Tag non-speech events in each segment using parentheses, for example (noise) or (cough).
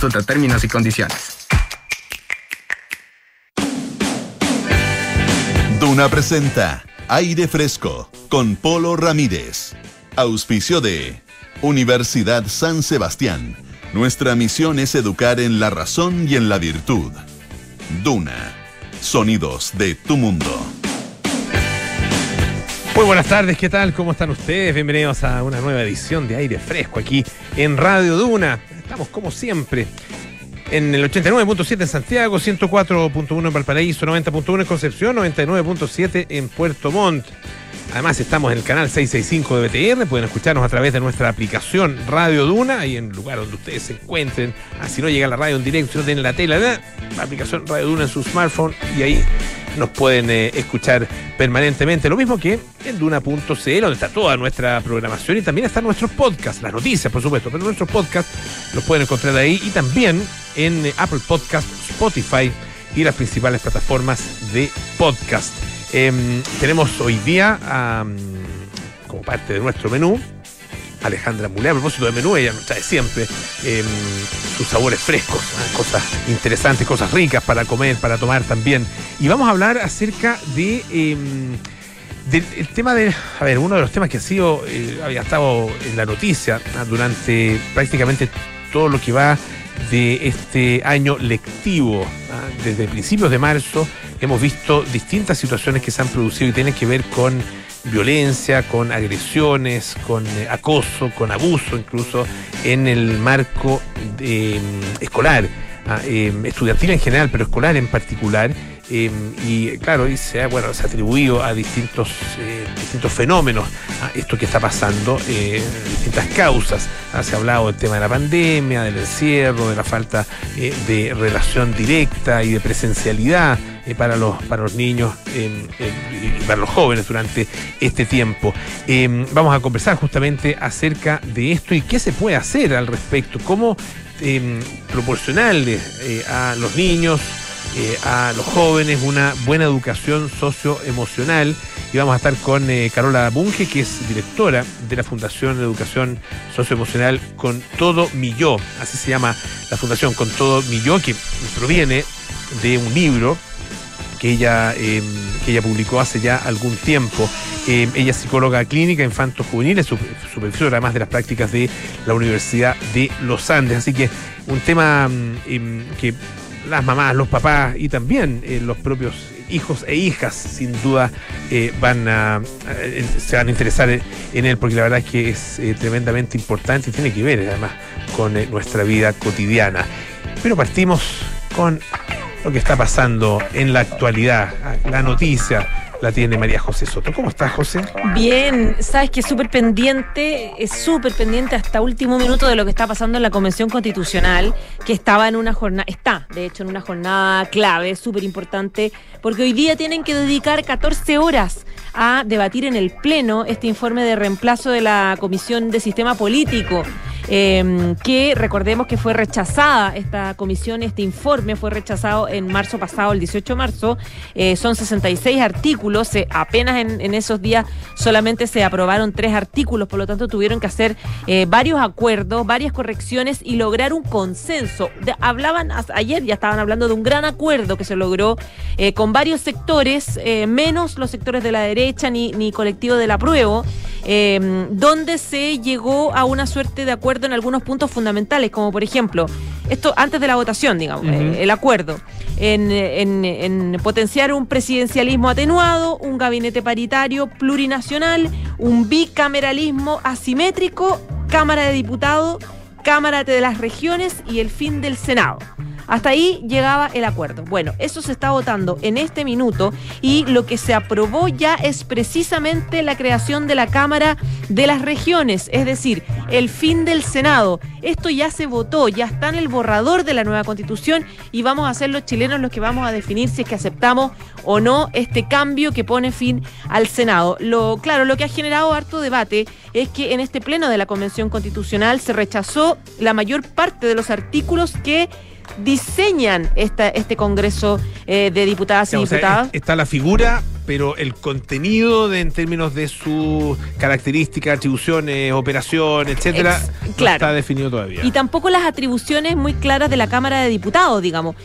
Consulta términos y condiciones. Duna presenta Aire Fresco con Polo Ramírez. Auspicio de Universidad San Sebastián. Nuestra misión es educar en la razón y en la virtud. Duna. Sonidos de tu mundo. Muy buenas tardes, ¿qué tal? ¿Cómo están ustedes? Bienvenidos a una nueva edición de Aire Fresco aquí en Radio Duna. Estamos como siempre en el 89.7 en Santiago, 104.1 en Valparaíso, 90.1 en Concepción, 99.7 en Puerto Montt. Además estamos en el canal 665 de BTR, pueden escucharnos a través de nuestra aplicación Radio Duna, y en el lugar donde ustedes se encuentren. Así ah, no llega la radio en directo, si no tienen la tela, la aplicación Radio Duna en su smartphone y ahí nos pueden eh, escuchar permanentemente. Lo mismo que en duna.cl, donde está toda nuestra programación y también están nuestros podcasts, las noticias, por supuesto, pero nuestros podcasts los pueden encontrar ahí y también en eh, Apple Podcast, Spotify y las principales plataformas de podcast. Em, tenemos hoy día, como parte de nuestro menú, Alejandra Mulé. A propósito de menú, ella nos trae siempre em, sus sabores frescos, cosas interesantes, cosas ricas para comer, para tomar también. Y vamos a hablar acerca de. Em, del tema de, a ver, uno de los temas que ha sido, eh, había estado en la noticia durante prácticamente todo lo que va de este año lectivo. Desde principios de marzo hemos visto distintas situaciones que se han producido y tienen que ver con violencia, con agresiones, con eh, acoso, con abuso incluso en el marco mm, escolar, ah, em, estudiantil en general, pero escolar en particular. Em, y claro, y se ha, bueno, atribuido a distintos, eh, distintos fenómenos a esto que está pasando, eh, distintas causas. Ah, se ha hablado del tema de la pandemia, del encierro, de la falta de relación directa y de presencialidad eh, para, los, para los niños y para los jóvenes durante este tiempo. Em, vamos a conversar justamente acerca de esto y qué se puede hacer al respecto, cómo em, proporcionarle eh, a los niños, eh, a los jóvenes una buena educación socioemocional. Y vamos a estar con Carola Bunge, que es directora de la Fundación de Educación Socioemocional Con Todo Mi Yo. Así se llama la Fundación Con Todo Mi Yo, que proviene de un libro que ella, em, que ella publicó hace ya algún tiempo. Em, ella es psicóloga clínica infanto juvenil, es supervisora además de las prácticas de la Universidad de los Andes. Así que un tema em, que las mamás, los papás y también eh, los propios hijos e hijas sin duda eh, van eh, se van a interesar en él porque la verdad es que es tremendamente importante y tiene que ver además con nuestra vida cotidiana. Pero partimos con lo que está pasando en la actualidad, la noticia la tiene María José Soto. ¿Cómo estás, José? Bien, sabes que es súper pendiente, es súper pendiente hasta último minuto de lo que está pasando en la Convención Constitucional, que estaba en una jornada, está, de hecho, en una jornada clave, súper importante, porque hoy día tienen que dedicar 14 horas a debatir en el Pleno este informe de reemplazo de la Comisión de Sistema Político. Em, que recordemos que fue rechazada esta comisión, este informe fue rechazado en marzo pasado, el 18 de marzo. Eh, son 66 artículos, apenas en, esos días solamente se aprobaron tres artículos, por lo tanto tuvieron que hacer eh, varios acuerdos, varias correcciones y lograr un consenso. hablaban ayer, ya estaban hablando de un gran acuerdo que se logró eh, con varios sectores, menos los sectores de la derecha ni, ni colectivo del apruebo, donde se llegó a una suerte de acuerdo en algunos puntos fundamentales, como por ejemplo, esto antes de la votación, digamos, eh, el acuerdo, en, potenciar un presidencialismo atenuado, un gabinete paritario plurinacional, un bicameralismo asimétrico, Cámara de Diputados, Cámara de las Regiones y el fin del Senado. Hasta ahí llegaba el acuerdo. Bueno, eso se está votando en este minuto y lo que se aprobó ya es precisamente la creación de la Cámara de las Regiones, es decir, el fin del Senado. Esto ya se votó, ya está en el borrador de la nueva constitución y vamos a ser los chilenos los que vamos a definir si es que aceptamos o no este cambio que pone fin al Senado. Lo, claro, lo que ha generado harto debate es que en este pleno de la Convención Constitucional se rechazó la mayor parte de los artículos que diseñan esta, este Congreso eh, de Diputadas y Diputados. está la figura pero el contenido de, en términos de sus características, atribuciones, operación, etcétera, Ex- no está definido todavía. Y tampoco las atribuciones muy claras de la Cámara de Diputados, digamos.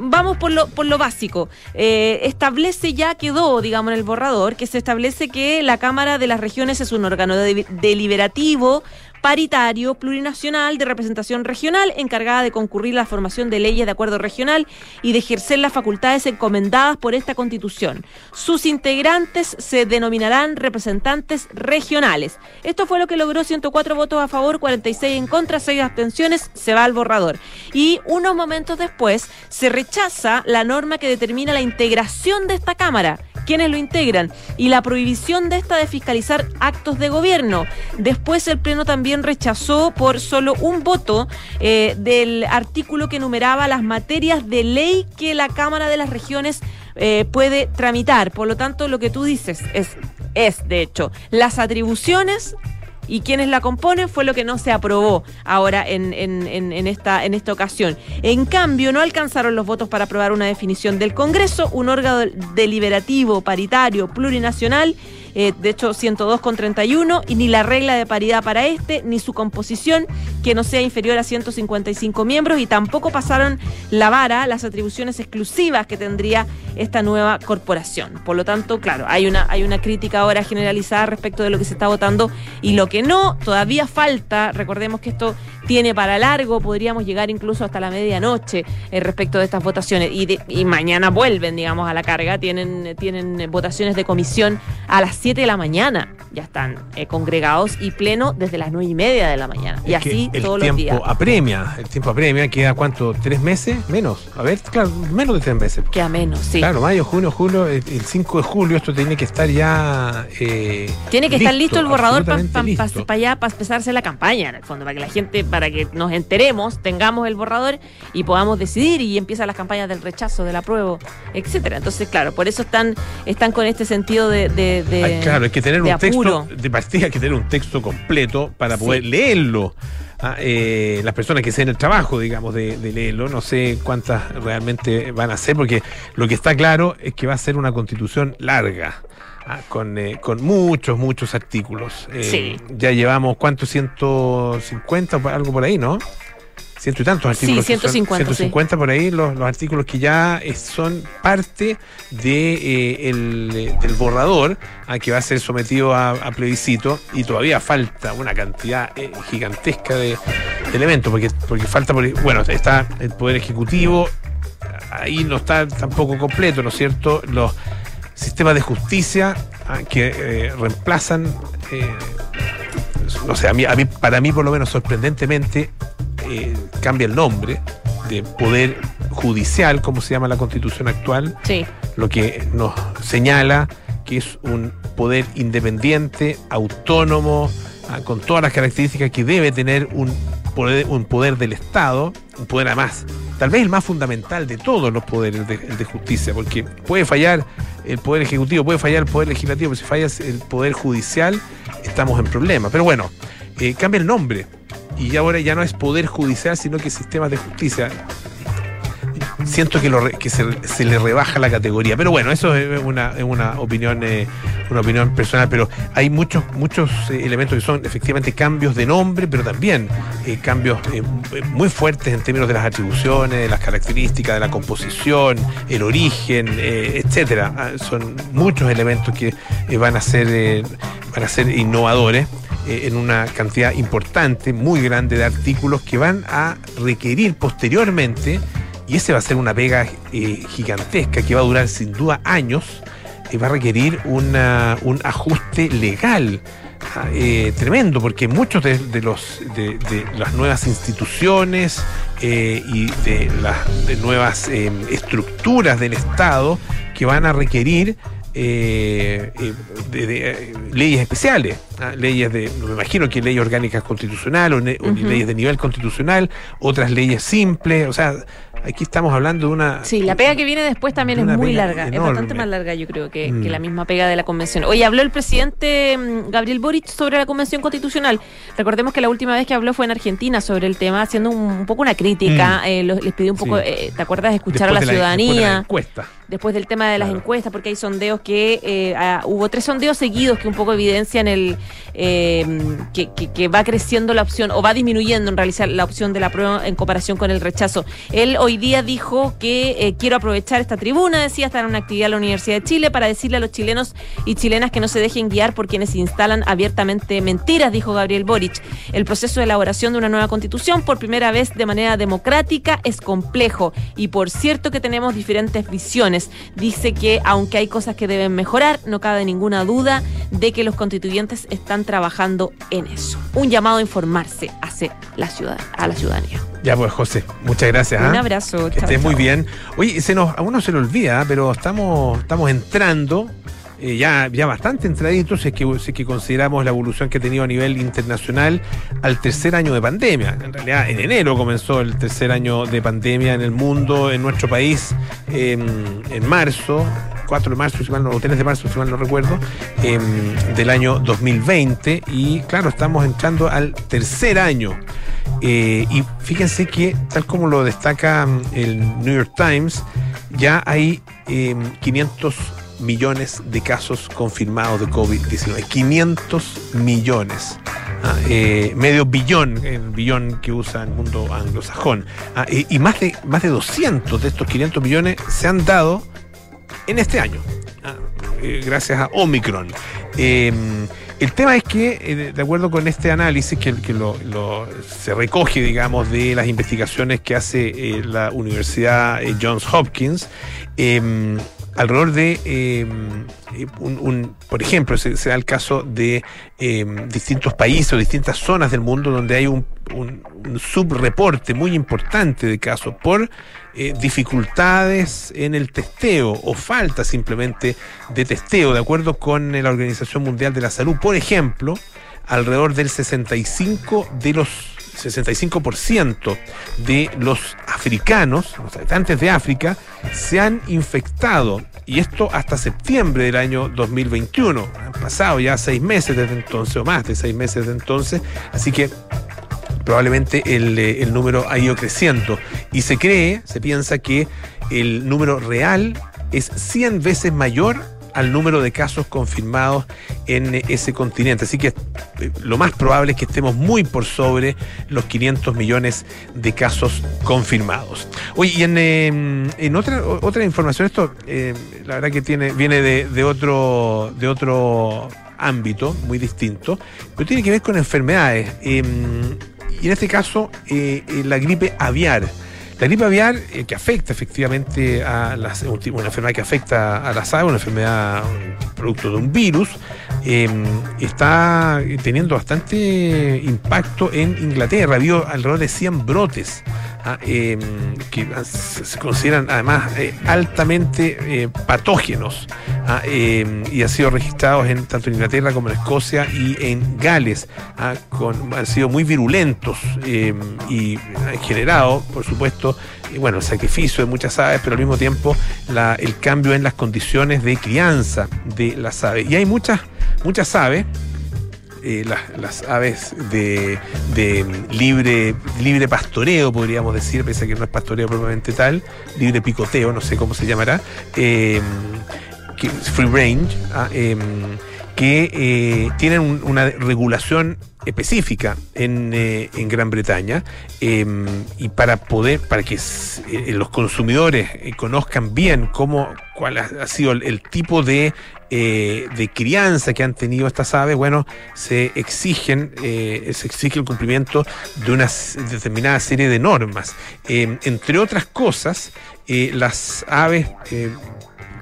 Vamos por lo, por lo básico. Eh, establece ya, quedó, digamos, en el borrador, que se establece que la Cámara de las Regiones es un órgano de- deliberativo, paritario, plurinacional, de representación regional, encargada de concurrir a la formación de leyes de acuerdo regional y de ejercer las facultades encomendadas por esta Constitución. Sus integrantes se denominarán representantes regionales. Esto fue lo que logró 104 votos a favor, 46 en contra, 6 abstenciones, se va al borrador. Y unos momentos después se rechaza la norma que determina la integración de esta Cámara quienes lo integran y la prohibición de esta de fiscalizar actos de gobierno. Después el Pleno también rechazó por solo un voto eh, del artículo que enumeraba las materias de ley que la Cámara de las Regiones eh, puede tramitar. Por lo tanto, lo que tú dices es, es de hecho, las atribuciones y quienes la componen fue lo que no se aprobó ahora en- en esta, en esta ocasión. En cambio, no alcanzaron los votos para aprobar una definición del Congreso, un órgano deliberativo, paritario, plurinacional, eh, de hecho 102 con 31, y ni la regla de paridad para este, ni su composición, que no sea inferior a 155 miembros, y tampoco pasaron la vara las atribuciones exclusivas que tendría esta nueva corporación. Por lo tanto, claro, hay una, hay una crítica ahora generalizada respecto de lo que se está votando y lo que no, todavía falta, recordemos que esto tiene para largo, podríamos llegar incluso hasta la medianoche eh, respecto de estas votaciones. Y, de- y mañana vuelven, digamos, a la carga, tienen, tienen votaciones de comisión a las 7 de la mañana, ya están eh, congregados y pleno desde las 9 y media de la mañana y Es así todos los tiempo días. apremia, el tiempo apremia, queda cuánto, tres meses, menos, a ver, claro, menos de tres meses. Queda menos, sí. Claro, mayo, junio, julio, el el 5 de julio esto tiene que estar ya... eh, Tiene que estar listo el borrador para absolutamente listo. allá, para empezarse la campaña, en el fondo, para que la gente, para que nos enteremos, tengamos el borrador y podamos decidir y empiezan las campañas del rechazo, del apruebo, etcétera. Entonces, claro, por eso están, están con este sentido de, de, de- Ay, claro, hay que tener un texto, de partida hay que tener un texto completo para Sí. poder leerlo. Ah, eh, las personas que se den el trabajo, digamos, de, de leerlo, no sé cuántas realmente van a ser, porque lo que está claro es que va a ser una constitución larga. ah, Con, eh, con muchos, muchos artículos. Eh, Sí. Ya llevamos, ¿cuántos? 150 o algo por ahí, ¿no? Ciento y tantos Sí, artículos. son- 150, 150 por ahí, los, los artículos que ya eh, son parte de, eh, el, eh, del borrador a que va a ser sometido a, a plebiscito y todavía falta una cantidad eh, gigantesca de, de elementos, porque, porque falta, por- bueno, está el Poder Ejecutivo, ahí no está tampoco completo, ¿no es cierto? Los sistemas de justicia ah, que eh, reemplazan, no sé, a mí, a mí, para mí por lo menos sorprendentemente, eh, cambia el nombre de Poder Judicial, como se llama la constitución actual, Sí, lo que nos señala que es un poder independiente, autónomo, ah, con todas las características que debe tener un poder, un poder del Estado, un poder además, tal vez el más fundamental de todos los poderes de, el de justicia, porque puede fallar el poder ejecutivo, puede fallar el poder legislativo, pero si falla el poder judicial, estamos en problemas. Pero bueno, eh, cambia el nombre. Y ahora ya no es poder judicial, sino que sistemas de justicia siento que, lo que se, se le rebaja la categoría. Pero bueno, eso es una, es una opinión eh, una opinión personal, pero hay muchos muchos eh, elementos que son efectivamente cambios de nombre, pero también eh, cambios muy fuertes en términos de las atribuciones, de las características, de la composición, el origen, etcétera. Ah, Son muchos elementos que van a ser van a ser innovadores eh, en una cantidad importante, muy grande de artículos que van a requerir posteriormente y ese va a ser una pega eh, gigantesca que va a durar sin duda años, y va a requerir una- un ajuste legal ah, eh, tremendo, porque muchos de, los, de, las nuevas instituciones y de las nuevas eh, estructuras del Estado que van a requerir leyes especiales. Ah, leyes de, me imagino que leyes orgánicas constitucionales o, ne- o leyes de nivel constitucional, otras leyes simples, o sea, aquí estamos hablando de una... Sí, la pega que viene después también es muy larga, es bastante más larga yo creo que, Mm. que la misma pega de la convención. Hoy habló el presidente mm, Gabriel Boric sobre la convención constitucional. Recordemos que la última vez que habló fue en Argentina sobre el tema, haciendo un, un poco una crítica, eh, lo- les pidió un poco, Mm. Sí. eh, ¿te acuerdas? Escuchar después a de la de ciudadanía. encuesta. después del tema de las Claro. encuestas, porque hay sondeos que eh, ah, hubo tres sondeos seguidos que un poco evidencian el eh, que, va creciendo la opción o va disminuyendo en realizar la opción de la prueba en comparación con el rechazo. Él hoy día dijo que eh, quiero aprovechar esta tribuna, decía, estar en una actividad en la Universidad de Chile para decirle a los chilenos y chilenas que no se dejen guiar por quienes instalan abiertamente mentiras, dijo Gabriel Boric. El proceso de elaboración de una nueva constitución por primera vez de manera democrática es complejo y por cierto que tenemos diferentes visiones. Dice que aunque hay cosas que deben mejorar, no cabe ninguna duda de que los constituyentes están trabajando en eso. Un llamado a informarse hacia la ciudad, a la ciudadanía. Ya pues, José, muchas gracias. Un ¿ah? abrazo. Que estés muy bien. Oye, se nos, a uno se le olvida, pero estamos, estamos entrando, eh, ya, ya bastante entraditos, si es, que, es que consideramos la evolución que ha tenido a nivel internacional al tercer año de pandemia. En realidad, en enero comenzó el tercer año de pandemia en el mundo, en nuestro país, en marzo. 4 de marzo, si mal no, o 3 de marzo, si mal no recuerdo, em, del año 2020. Y claro, estamos entrando al tercer año eh, y fíjense que, tal como lo destaca mm, el New York Times, ya hay eh, 500 millones de casos confirmados de COVID-19. 500 millones. Ah, eh, medio billón, el billón que usa el mundo anglosajón. Ah, y, y más, de, más de 200 de estos 500 millones se han dado en este año, ah, eh, gracias a Omicron. Eh, el tema es que, eh, de acuerdo con este análisis que, lo, se recoge, digamos, de las investigaciones que hace eh, la Universidad Johns Hopkins, eh, alrededor de, eh, un, por ejemplo, se, da el caso de distintos países o distintas zonas del mundo donde hay un subreporte muy importante de casos por eh, dificultades en el testeo o falta simplemente de testeo, de acuerdo con eh, la Organización Mundial de la Salud. Por ejemplo, alrededor del 65 de los 65% de los africanos, los habitantes de África, se han infectado. Y esto hasta septiembre del año 2021. Han pasado ya seis meses desde entonces, o más de seis meses desde entonces. Así que probablemente el, eh, el número ha ido creciendo. Y se cree, se piensa que el número real es 100 veces mayor al número de casos confirmados en eh, ese continente. Así que eh, lo más probable es que estemos muy por sobre los 500 millones de casos confirmados. Oye, y en, en otra, otra información, esto la verdad que tiene, viene de, de otro, de otro ámbito muy distinto, pero tiene que ver con enfermedades. eh, y en este caso, eh, eh, la gripe aviar. La gripe aviar, eh, que afecta efectivamente a las, una enfermedad que afecta a las aves, una enfermedad producto de un virus, eh, está teniendo bastante impacto en Inglaterra. Habido alrededor de 100 brotes ah, eh, que ah, se consideran además eh, altamente eh, patógenos ah, eh, y han sido registrados en tanto en Inglaterra como en Escocia y en Gales. han sido muy virulentos eh, y han generado, por supuesto, bueno, el sacrificio de muchas aves, pero al mismo tiempo el cambio en las condiciones de crianza de las aves. Y hay muchas, muchas aves eh, las, aves de, libre, libre pastoreo, podríamos decir, pese a que no es pastoreo propiamente tal, libre picoteo, no sé cómo se llamará, eh, free range, ah, em, que eh, tienen un- una regulación específica en, eh, en Gran Bretaña em, y para poder, para que eh, los consumidores conozcan bien cómo, cuál ha, sido el, tipo de, de crianza que han tenido estas aves, bueno, se exigen, se exige el cumplimiento de una determinada serie de normas. Em, entre otras cosas, las aves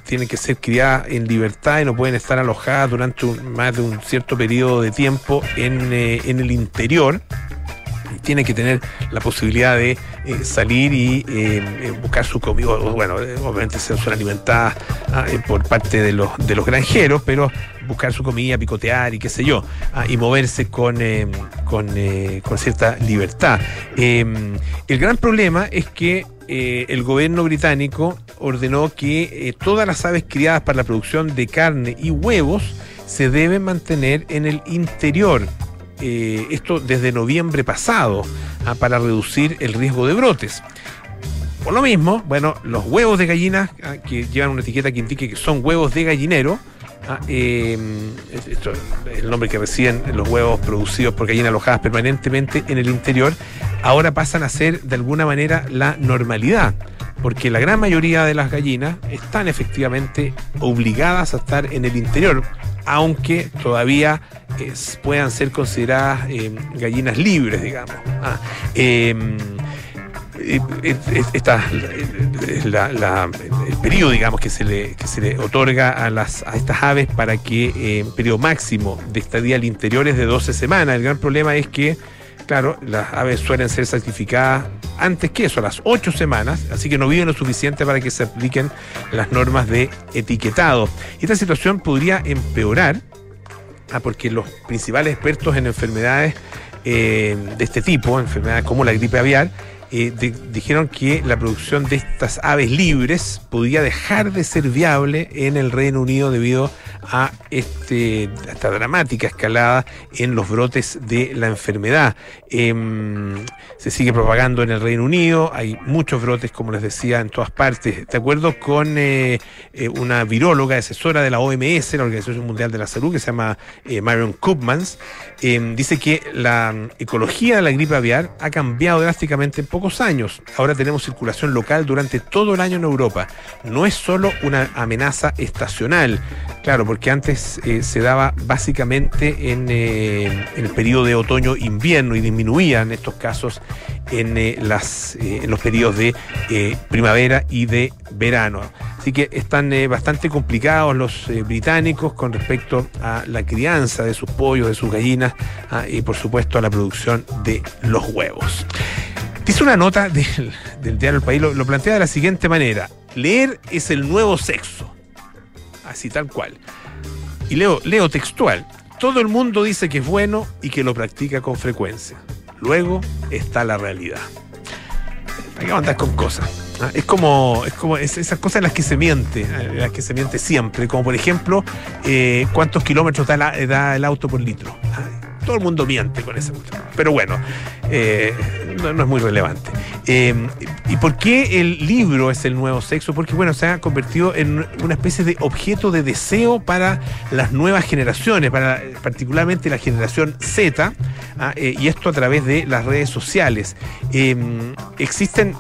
tienen que ser criadas en libertad y no pueden estar alojadas durante más de un cierto periodo de tiempo en, eh, en el interior. Tienen que tener la posibilidad de eh, salir y eh, buscar su comida. Bueno, obviamente se son alimentadas ah, por parte de los, de los granjeros, pero buscar su comida, picotear y qué sé yo, ah, y moverse con, con, con, cierta libertad. El gran problema es que eh, el gobierno británico ordenó que todas las aves criadas para la producción de carne y huevos se deben mantener en el interior. esto desde noviembre pasado, ah, para reducir el riesgo de brotes. Por lo mismo, bueno, los huevos de gallina, ah, que llevan una etiqueta que indique que son huevos de gallinero, ah, es el nombre que reciben los huevos producidos por gallinas alojadas permanentemente en el interior, ahora pasan a ser de alguna manera la normalidad, porque la gran mayoría de las gallinas están efectivamente obligadas a estar en el interior, aunque todavía puedan ser consideradas em, gallinas libres, digamos. Ah, esta, el periodo, digamos, que se le, otorga a, las, a estas aves para que eh, periodo máximo de estadía al interior es de 12 semanas. El gran problema es que, claro, las aves suelen ser sacrificadas antes que eso, a las 8 semanas, así que no viven lo suficiente para que se apliquen las normas de etiquetado. Esta situación podría empeorar, ah, porque los principales expertos en enfermedades eh, de este tipo, enfermedades como la gripe aviar, eh, dijeron que la producción de estas aves libres podía dejar de ser viable en el Reino Unido debido a este, esta dramática escalada en los brotes de la enfermedad. Em, se sigue propagando en el Reino Unido, hay muchos brotes, como les decía, en todas partes. De acuerdo con eh, eh, una viróloga, asesora de la OMS, la Organización Mundial de la Salud, que se llama Marion Koopmans, em, dice que la ecología de la gripe aviar ha cambiado drásticamente en años. Ahora tenemos circulación local durante todo el año en Europa. No es solo una amenaza estacional. Claro, porque antes eh, se daba básicamente en, eh, el periodo de otoño-invierno y disminuían estos casos en, eh, en los periodos de primavera y de verano. Así que están bastante complicados los británicos con respecto a la crianza de sus pollos, de sus gallinas ah, y por supuesto a la producción de los huevos. Dice una nota (laughs) del, diario El País, lo, plantea de la siguiente manera. Leer es el nuevo sexo. Así tal cual. Y leo, leo textual. Todo el mundo dice que es bueno y que lo practica con frecuencia. Luego está la realidad. Hay que andar con cosas. ¿ah? Es como, es como esas cosas en las que se miente, en las que se miente siempre. Como por ejemplo, eh, cuántos kilómetros da, el auto por litro. Todo el mundo miente con esa cuestión. Pero bueno, eh, no, es muy relevante. Eh, ¿Y por qué el libro es el nuevo sexo? Porque bueno, se ha convertido en una especie de objeto de deseo para las nuevas generaciones, para particularmente la generación Z, ah, eh, y esto a través de las redes sociales. existen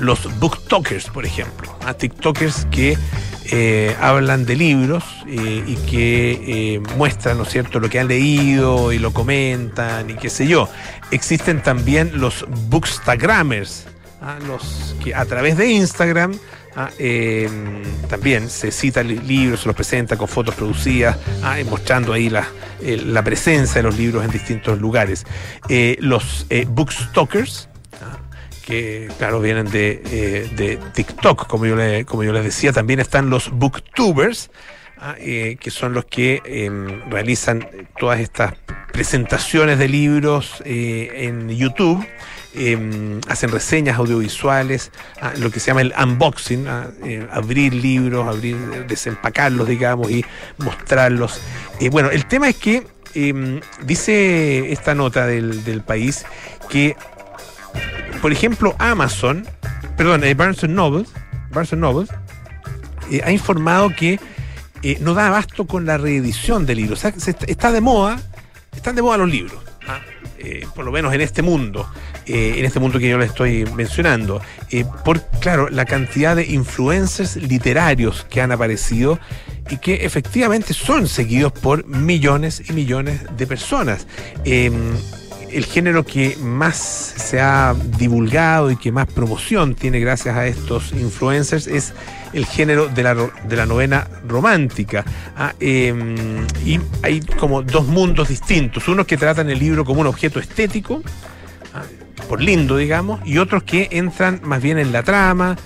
los booktokers, por ejemplo, a ¿ah? TikTokers que eh, hablan de libros eh, y que eh, muestran, ¿no cierto?, lo que han leído y lo comentan y qué sé yo. Existen también los bookstagrammers, ¿ah? los que a través de Instagram ¿ah? también se citan libros, se los presenta con fotos producidas, mostrando ahí la, la, presencia de los libros en distintos lugares. los bookstalkers, que claro vienen eh, de, TikTok, como yo, le, como yo les decía, también están los booktubers, ah, eh, que son los que em, realizan todas estas presentaciones de libros eh, en YouTube. Em, hacen reseñas audiovisuales, ah, lo que se llama el unboxing, ah, abrir libros, abrir, desempacarlos, digamos, y mostrarlos. bueno, el tema es que em, dice esta nota del, del país que por ejemplo, Amazon, perdón, eh, Barnes Noble, Barnes Noble eh, ha informado que eh, no da abasto con la reedición de libros. O sea, está de moda, están de moda los libros. ¿ah? por lo menos en este mundo, en este mundo que yo les estoy mencionando, por, claro, la cantidad de influencers literarios que han aparecido y que efectivamente son seguidos por millones y millones de personas. El género que más se ha divulgado y que más promoción tiene gracias a estos influencers es el género de la, de la novena romántica. Ah, em, y hay como dos mundos distintos. Unos que tratan el libro como un objeto estético, ah, por lindo, digamos, y otros que entran más bien en la trama,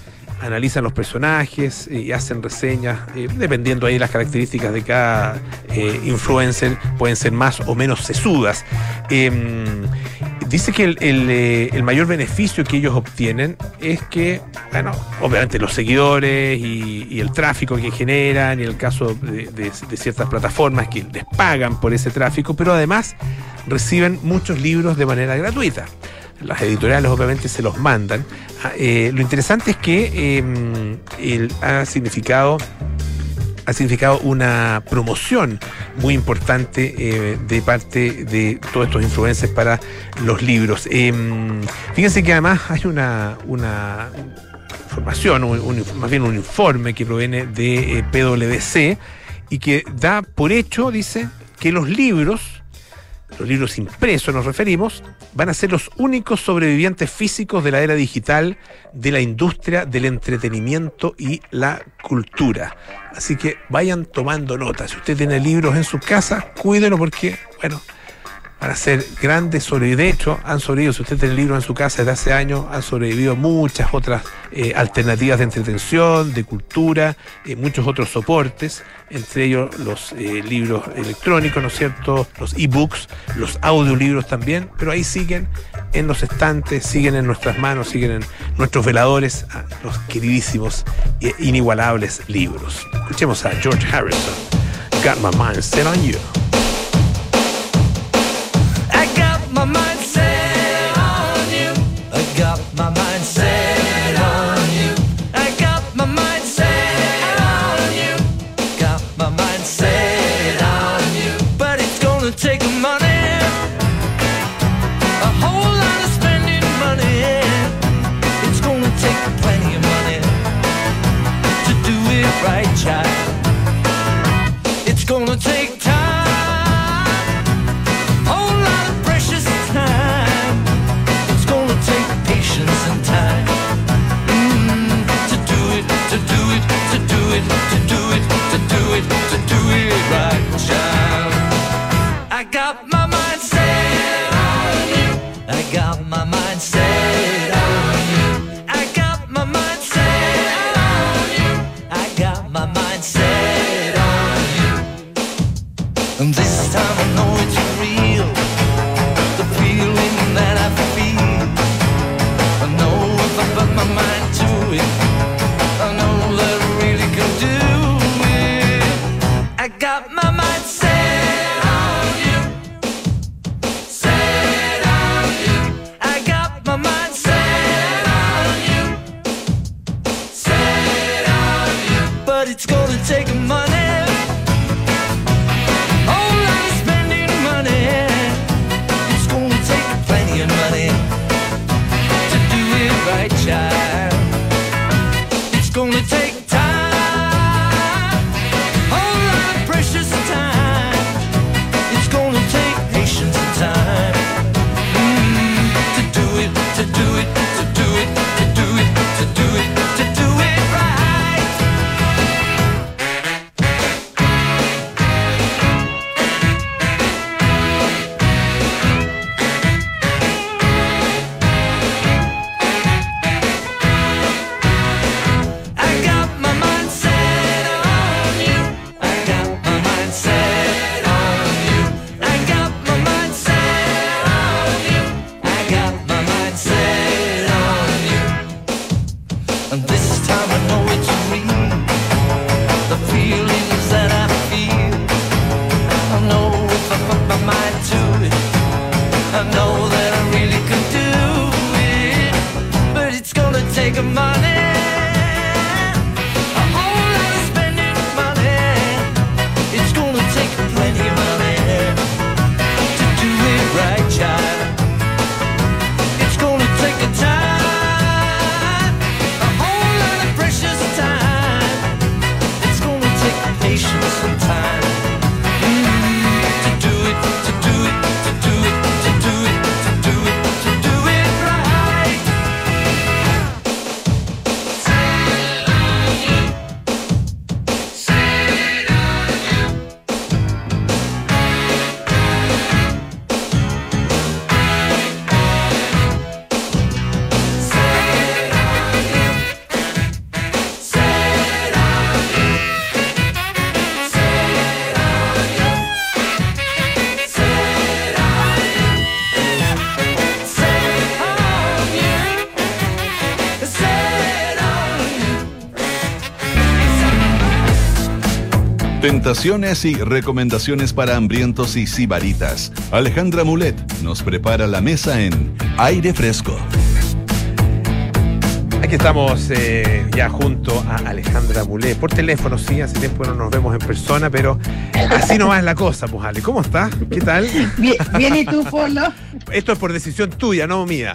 analizan los personajes y hacen reseñas, eh, dependiendo ahí las características de cada eh, influencer, pueden ser más o menos sesudas. Em, dice que el, eh, mayor beneficio que ellos obtienen es que, bueno, obviamente los seguidores y, el tráfico que generan, y el caso de, de ciertas plataformas que les pagan por ese tráfico, pero además reciben muchos libros de manera gratuita las editoriales obviamente se los mandan. Ah, eh, lo interesante es que em, ha significado ha significado una promoción muy importante eh, de parte de todos estos influencers para los libros. Em, fíjense que además hay una, una información, más bien un informe que proviene de eh, PwC y que da por hecho, dice, que los libros los libros impresos nos referimos, van a ser los únicos sobrevivientes físicos de la era digital, de la industria del entretenimiento y la cultura. Así que vayan tomando nota. Si usted tiene libros en su casa, cuídenlo porque, bueno, para ser grandes sobrevivientes. De hecho, han sobrevivido, si usted tiene libros en su casa desde hace años, han sobrevivido muchas otras eh, alternativas de entretención, de cultura, eh, muchos otros soportes, entre ellos los eh, libros electrónicos, ¿no es cierto? Los e-books, los audiolibros también, pero ahí siguen en los estantes, siguen en nuestras manos, siguen en nuestros veladores, los queridísimos e inigualables libros. Escuchemos a George Harrison. Got my mind set on you. my mind. Y recomendaciones para hambrientos y sibaritas. Alejandra Mulet nos prepara la mesa en Aire Fresco. Aquí estamos eh, ya junto a Alejandra Mulet. Por teléfono, sí, hace tiempo no nos vemos en persona, pero así no va la cosa, pues Ale. ¿Cómo estás? ¿Qué tal? Bien, bien, ¿y tú, Polo? Esto es por decisión tuya, no mía.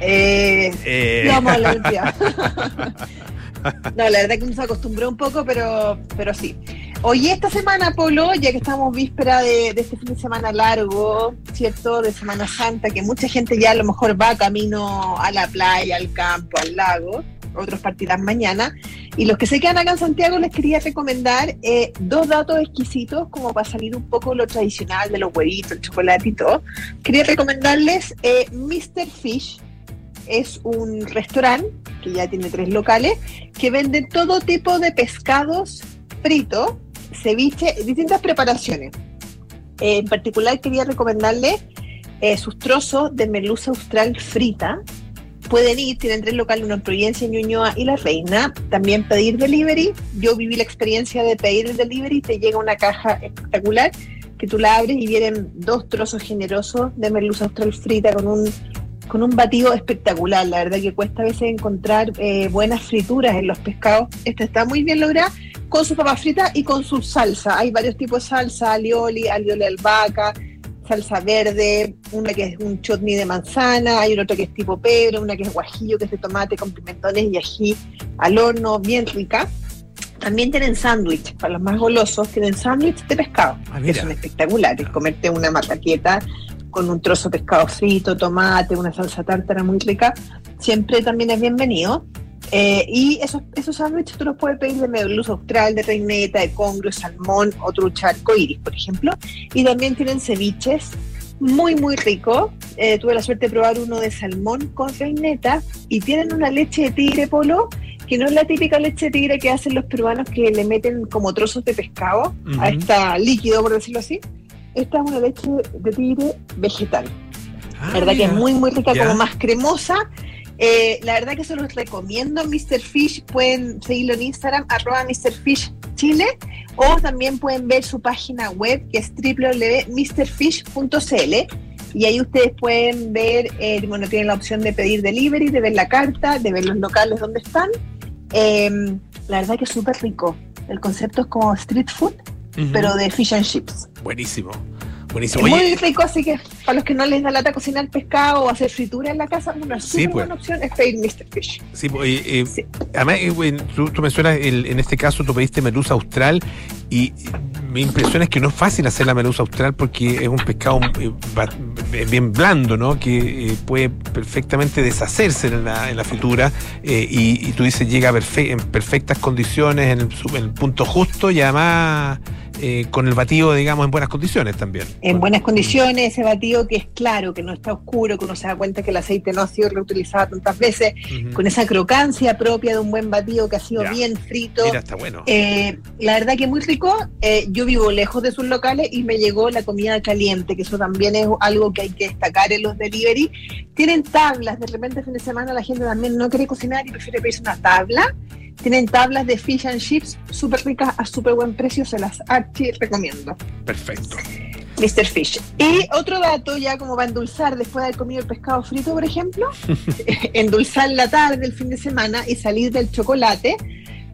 Eh, Eh. Vamos a la limpiar. (laughs) (laughs) No, la verdad que uno se acostumbró un poco, pero, pero sí. Hoy esta semana, Polo, ya que estamos víspera de, de este fin de semana largo, ¿cierto? De Semana Santa, que mucha gente ya a lo mejor va camino a la playa, al campo, al lago, otros partirán mañana. Y los que se quedan acá en Santiago les quería recomendar eh, dos datos exquisitos como para salir un poco lo tradicional de los huevitos, el chocolate y todo. Quería recomendarles eh, Mr. Fish, es un restaurante que ya tiene tres locales que vende todo tipo de pescados fritos, ceviche, distintas preparaciones. En particular quería recomendarle eh, sus trozos de merluza austral frita. Pueden ir, tienen tres locales, uno en Providencia, Ñuñoa y La Reina. También pedir delivery. Yo viví la experiencia de pedir el delivery, te llega una caja espectacular que tú la abres y vienen dos trozos generosos de merluza austral frita con un con un batido espectacular. La verdad que cuesta a veces encontrar eh, buenas frituras en los pescados. Esta está muy bien lograda con su papa frita y con su salsa. Hay varios tipos de salsa, alioli, alioli albahaca, salsa verde, una que es un chutney de manzana, hay otra que es tipo pebre, una que es guajillo, que es de tomate con pimentones y ají al horno, bien rica. También tienen sándwich, para los más golosos, tienen sándwich de pescado, Ah, que son espectaculares. Comerte una mataqueta con un trozo de pescado frito, tomate, una salsa tártara muy rica, siempre también es bienvenido. Eh, y esos, esos sándwiches tú los puedes pedir de merluza austral, de reineta, de congrio, salmón o trucha arcoíris, por ejemplo. Y también tienen ceviches muy, muy rico. Eh, tuve la suerte de probar uno de salmón con reineta y tienen una leche de tigre polo que no es la típica leche de tigre que hacen los peruanos que le meten como trozos de pescado Ujú. a esta líquido, por decirlo así. Esta es una leche de tigre vegetal. Ah, La verdad que es muy, muy rica, como más cremosa. Eh, la verdad que se los recomiendo. Mr. Fish, pueden seguirlo en Instagram, arroba Mr. Fish Chile, o también pueden ver su página web que es www.mrfish.cl y ahí ustedes pueden ver, eh, bueno, tienen la opción de pedir delivery, de ver la carta, de ver los locales donde están. Eh, la verdad que es súper rico. El concepto es como street food, Pero de fish and chips. Buenísimo. Es Buenísimo. muy Oye, rico, así que para los que no les da lata cocinar pescado o hacer fritura en la casa, una Sí, súper pues. buena opción es pedir Mr. Fish. sí, oye, eh, Sí. además, eh, tú, tú mencionas, el- en este caso tú pediste merluza austral y mi impresión es que no es fácil hacer la merluza austral porque es un pescado eh, bien blando, ¿no? Que puede perfectamente deshacerse en la, en la fritura y, y tú dices llega en perfectas condiciones, en el, en el punto justo y además eh, con el batido, digamos, en buenas condiciones también. En buenas condiciones, ese batido que es claro, que no está oscuro, que uno se da cuenta que el aceite no ha sido reutilizado tantas veces, con esa crocancia propia de un buen batido que ha sido Ya. bien frito. Mira, está bueno. Eh, la verdad que muy rico. Eh, yo vivo lejos de sus locales y me llegó la comida caliente, que eso también es algo que hay que destacar en los delivery. Tienen tablas, de repente fin de semana la gente también no quiere cocinar y prefiere pedirse una tabla. Tienen tablas de fish and chips súper ricas a súper buen precio, se las archi recomiendo. Perfecto. Mr. Fish. Y otro dato, ya como para endulzar después de haber comido el pescado frito, por ejemplo, (laughs) (laughs) endulzar la tarde, el fin de semana y salir del chocolate.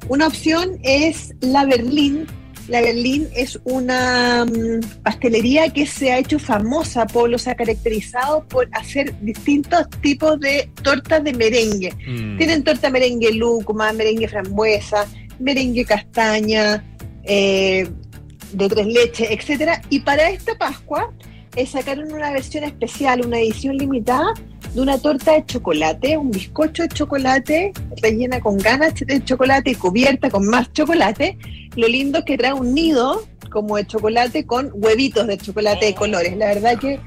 Una opción es la Berlín. La Berlín es una mm, pastelería que se ha hecho famosa, Polo, se ha caracterizado por hacer distintos tipos de tortas de merengue. Mm. Tienen torta merengue lúcuma, merengue frambuesa, merengue castaña, eh, de tres leches, etcétera. Y para esta Pascua eh, sacaron una versión especial, una edición limitada de una torta de chocolate, un bizcocho de chocolate rellena con ganas de chocolate y cubierta con más chocolate. Lo lindo es que trae un nido como de chocolate con huevitos de chocolate de colores. La verdad que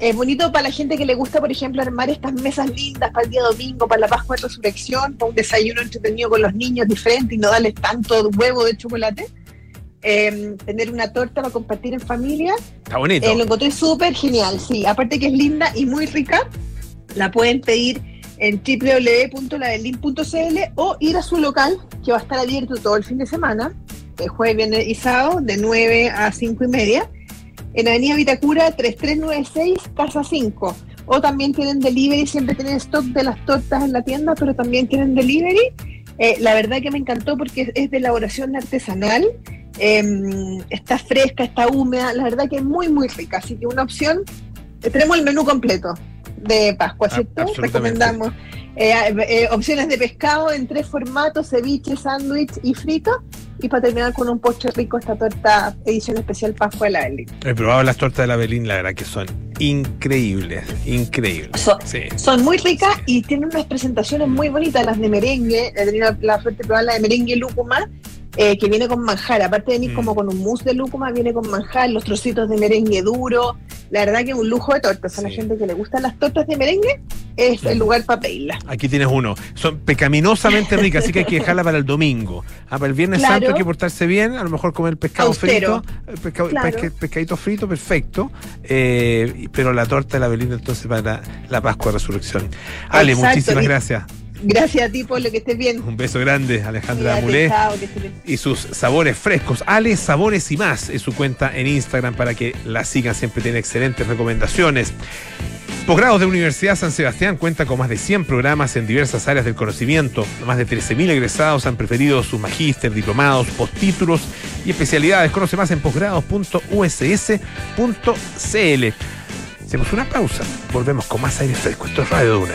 es bonito para la gente que le gusta, por ejemplo, armar estas mesas lindas para el día domingo, para la Pascua de Resurrección, para un desayuno entretenido con los niños diferente y no darles tanto huevo de chocolate. Eh, tener una torta para compartir en familia, Está bonito. eh, lo encontré súper genial, sí. Aparte que es linda y muy rica, la pueden pedir en www.ladelin.cl o ir a su local, que va a estar abierto todo el fin de semana. eh, jueves, viernes y sábado, de 9 a 5 y media. En Avenida Vitacura, 3396, Casa 5. O también tienen delivery, siempre tienen stock de las tortas en la tienda, pero también tienen delivery. Eh, la verdad que me encantó porque es, de elaboración artesanal, em, está fresca, está húmeda, la verdad que es muy, muy rica. Así que una opción, tenemos el menú completo de Pascua, ah, ¿cierto? Recomendamos eh, opciones de pescado en tres formatos, ceviche, sándwich y frito. Y para terminar con un postre rico, esta torta edición especial Pascua de la Belín. He probado las tortas de la Belín, la verdad que son increíbles, increíbles. Son, muy ricas y tienen unas presentaciones muy bonitas, las de merengue. He tenido la suerte de probar la de merengue lúcuma eh, que viene con manjar. Aparte de venir mm. como con un mousse de lúcuma, viene con manjar, los trocitos de merengue duro. La verdad que es un lujo de tortas. A la gente que le gustan las tortas de merengue, es el lugar para pedirlas. Aquí tienes uno. Son pecaminosamente ricas, así que hay que dejarla para el domingo. Ah, para el Viernes Santo hay que portarse bien, a lo mejor comer pescado frito. El pescadito frito, perfecto. Eh, pero la torta de la Belina entonces para la Pascua de Resurrección. Ale, muchísimas gracias. Gracias a ti, por lo que estés bien. Un beso grande, Alejandra Mulé. Y sus sabores frescos. Ale Sabores y más es su cuenta en Instagram para que la sigan. Siempre tiene excelentes recomendaciones. Posgrados de Universidad San Sebastián cuenta con más de 100 programas en diversas áreas del conocimiento. Más de 13.000 egresados han preferido sus magíster, diplomados, postítulos y especialidades. Conoce más en posgrados.uss.cl. Hacemos una pausa. Volvemos con más aire fresco. Esto es Radio Duna.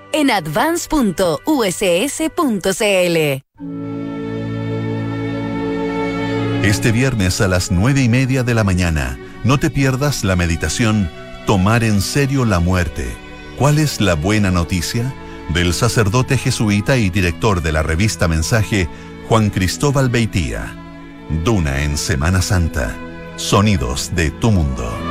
en advance.uss.cl. Este viernes a las 9 y media de la mañana, no te pierdas la meditación Tomar en serio la muerte. ¿Cuál es la buena noticia? Del sacerdote jesuita y director de la revista Mensaje, Juan Cristóbal Beitía. Duna en Semana Santa. Sonidos de tu mundo.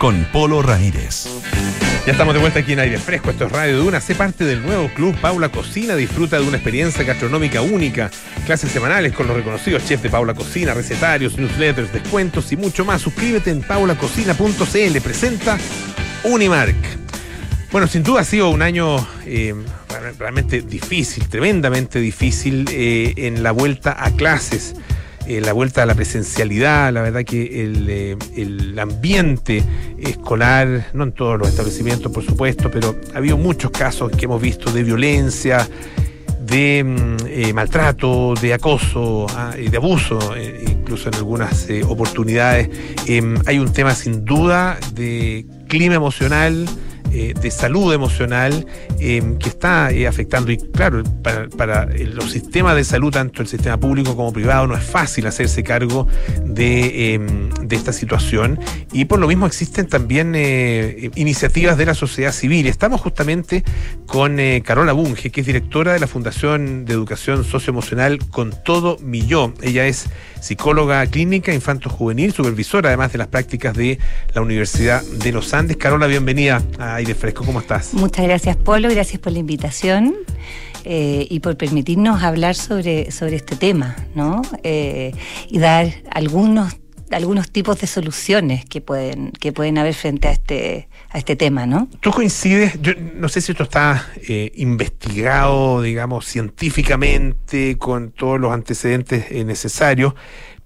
con Polo Ramírez. Ya estamos de vuelta aquí en aire fresco. Esto es Radio Duna. Sé parte del nuevo club Paula Cocina. Disfruta de una experiencia gastronómica única. Clases semanales con los reconocidos chefs de Paula Cocina, recetarios, newsletters, descuentos y mucho más. Suscríbete en paulacocina.cl. Presenta Unimark. Bueno, sin duda ha sido un año eh, realmente difícil, tremendamente difícil eh, en la vuelta a clases. Eh, la vuelta a la presencialidad, la verdad que el, eh, el, ambiente escolar, no en todos los establecimientos por supuesto, pero ha habido muchos casos que hemos visto de violencia, de mm, eh, maltrato, de acoso, ah, de abuso, incluso en algunas oportunidades. Em, hay un tema sin duda de clima emocional eh, de salud emocional em, que está eh, afectando. Y claro, para, los sistemas de salud, tanto el sistema público como privado, no es fácil hacerse cargo de, em, de esta situación. Y por lo mismo existen también eh, iniciativas de la sociedad civil. Estamos justamente con Carola Bunge, que es directora de la Fundación de Educación Socioemocional Con Todo Millón. Ella es psicóloga clínica infanto-juvenil, supervisora además de las prácticas de la Universidad de los Andes. Carola, bienvenida a Aire Fresco, ¿cómo estás? Muchas gracias, Polo, gracias por la invitación. Eh, y por permitirnos hablar sobre, sobre este tema, ¿no? Eh, y dar algunos, algunos tipos de soluciones que pueden, que pueden haber frente a este, a este tema, ¿no? ¿Tú coincides? Yo no sé si esto está eh, investigado, digamos, científicamente, con todos los antecedentes necesarios,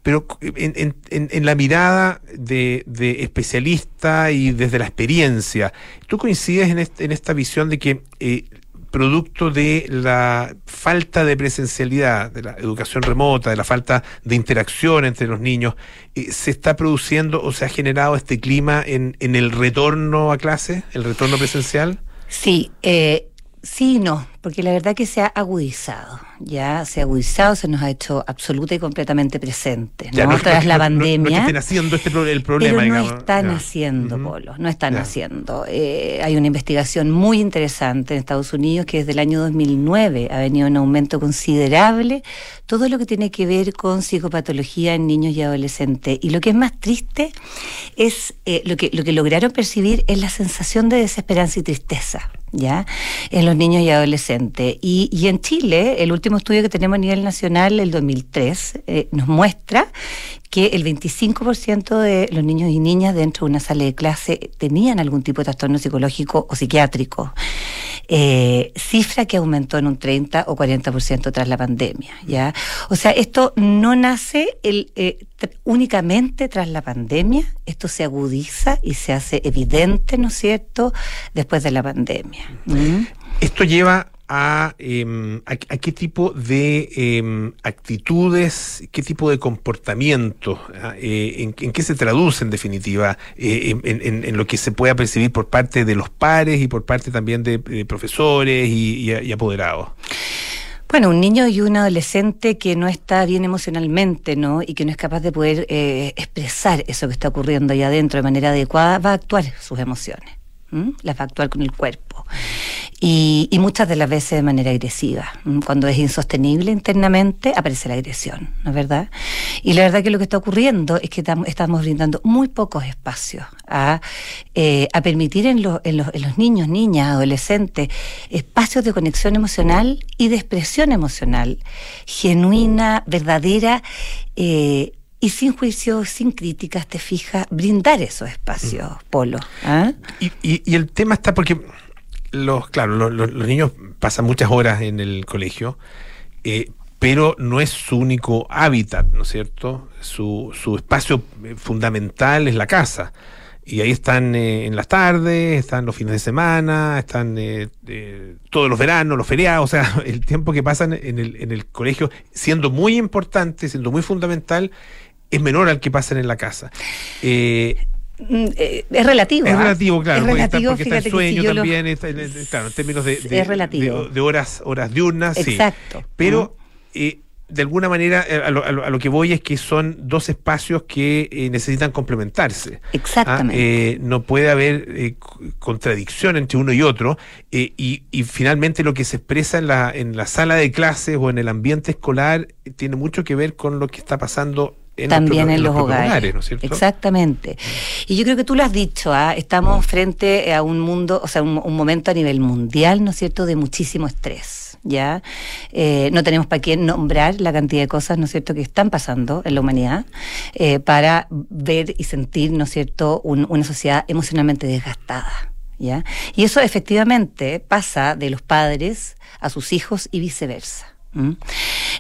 pero en, en, la mirada de, de, especialista y desde la experiencia, ¿tú coincides en, en esta visión de que eh, producto de la falta de presencialidad, de la educación remota, de la falta de interacción entre los niños, eh, ¿se está produciendo o se ha generado este clima en, en el retorno a clase, el retorno presencial? Sí, eh, sí no, porque la verdad que se ha agudizado, ya se ha agudizado, se nos ha hecho absoluta y completamente presente, ¿no? Tras la pandemia. No, estén haciendo este el problema, pero no están haciendo, Polo, no están haciendo. Eh, hay una investigación muy interesante en Estados Unidos que desde el año 2009 ha venido en aumento considerable todo lo que tiene que ver con psicopatología en niños y adolescentes. Y lo que es más triste es eh, lo, que, lo que lograron percibir es la sensación de desesperanza y tristeza. ¿Ya? En los niños y adolescentes y, en Chile, el último estudio que tenemos a nivel nacional, el 2003, eh, nos muestra que el 25% de los niños y niñas dentro de una sala de clase tenían algún tipo de trastorno psicológico o psiquiátrico. Eh, cifra que aumentó en un 30 o 40% tras la pandemia. ¿ya? O sea, esto no nace el, eh, únicamente tras la pandemia, esto se agudiza y se hace evidente, ¿no es cierto?, después de la pandemia. Esto lleva Em, a, a, qué tipo de em, actitudes, qué tipo de comportamiento, ah, eh, en, qué se traduce en definitiva, eh, en, lo que se pueda percibir por parte de los pares y por parte también de, profesores y, apoderados. Bueno, un niño y un adolescente que no está bien emocionalmente, ¿no? Y que no es capaz de poder eh, expresar eso que está ocurriendo ahí adentro de manera adecuada, va a actuar sus emociones. Las a actuar con el cuerpo y, muchas de las veces de manera agresiva. Cuando es insostenible internamente, aparece la agresión, ¿no es verdad? Y la verdad que lo que está ocurriendo es que estamos brindando muy pocos espacios a, eh, a permitir en, en, los, en los niños, niñas, adolescentes, espacios de conexión emocional y de expresión emocional, genuina, verdadera. Eh, y sin juicio, sin críticas, te fijas, brindar esos espacios, mm. Polo. ¿ah? Y, y, el tema está porque los, claro, los, niños pasan muchas horas en el colegio, eh, pero no es su único hábitat, ¿no es cierto? Su, su espacio eh, fundamental es la casa. Y ahí están eh, en las tardes, están los fines de semana, están todos los veranos, los feriados, o sea, (laughs) el tiempo que pasan en el, en el colegio, siendo muy importante, siendo muy fundamental, es menor al que pasan en la casa. Mm, eh, es relativo. Es ¿ah? relativo, claro. Es relativo, porque está, el sueño también, claro, en términos de, de, horas, horas diurnas. Exacto. Pero eh, de alguna manera eh, a lo, que voy es que son dos espacios que necesitan complementarse. ¿ah? Exactamente. no puede haber contradicción entre uno y otro. Y, y, finalmente lo que se expresa en la, en la sala de clases o en el ambiente escolar tiene mucho que ver con lo que está pasando también en, los, hogares. Exactamente. Y yo creo que tú lo has dicho, ¿ah? estamos frente a un mundo, o sea, un, momento a nivel mundial, ¿no es cierto?, de muchísimo estrés. ¿Ya? Eh, no tenemos para qué nombrar la cantidad de cosas, ¿no es cierto?, que están pasando en la humanidad eh, para ver y sentir, ¿no es cierto?, una sociedad emocionalmente desgastada. ¿Ya? Y eso efectivamente pasa de los padres a sus hijos y viceversa.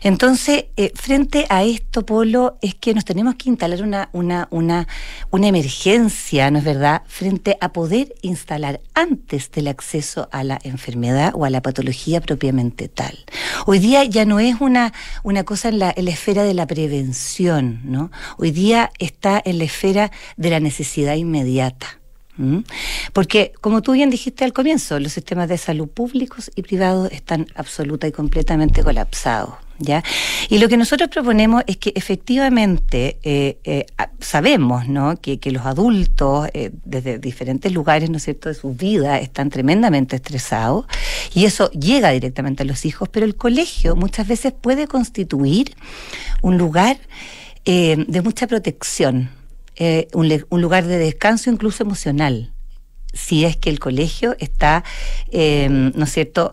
Entonces, eh, frente a esto, Polo, es que nos tenemos que instalar una, una, una, una emergencia, ¿no es verdad?, frente a poder instalar antes del acceso a la enfermedad o a la patología propiamente tal. Hoy día ya no es una, una cosa en la, en la esfera de la prevención, ¿no? Hoy día está en la esfera de la necesidad inmediata. ¿Mm? Porque, como tú bien dijiste al comienzo, los sistemas de salud públicos y privados están absoluta y completamente colapsados. ¿Ya? Y lo que nosotros proponemos es que efectivamente eh, eh, sabemos ¿no? que, los adultos eh, desde diferentes lugares ¿no es cierto? de su vida están tremendamente estresados y eso llega directamente a los hijos, pero el colegio muchas veces puede constituir un lugar de mucha protección eh, un, lugar de descanso incluso emocional, si es que el colegio está, eh, ¿no es cierto?,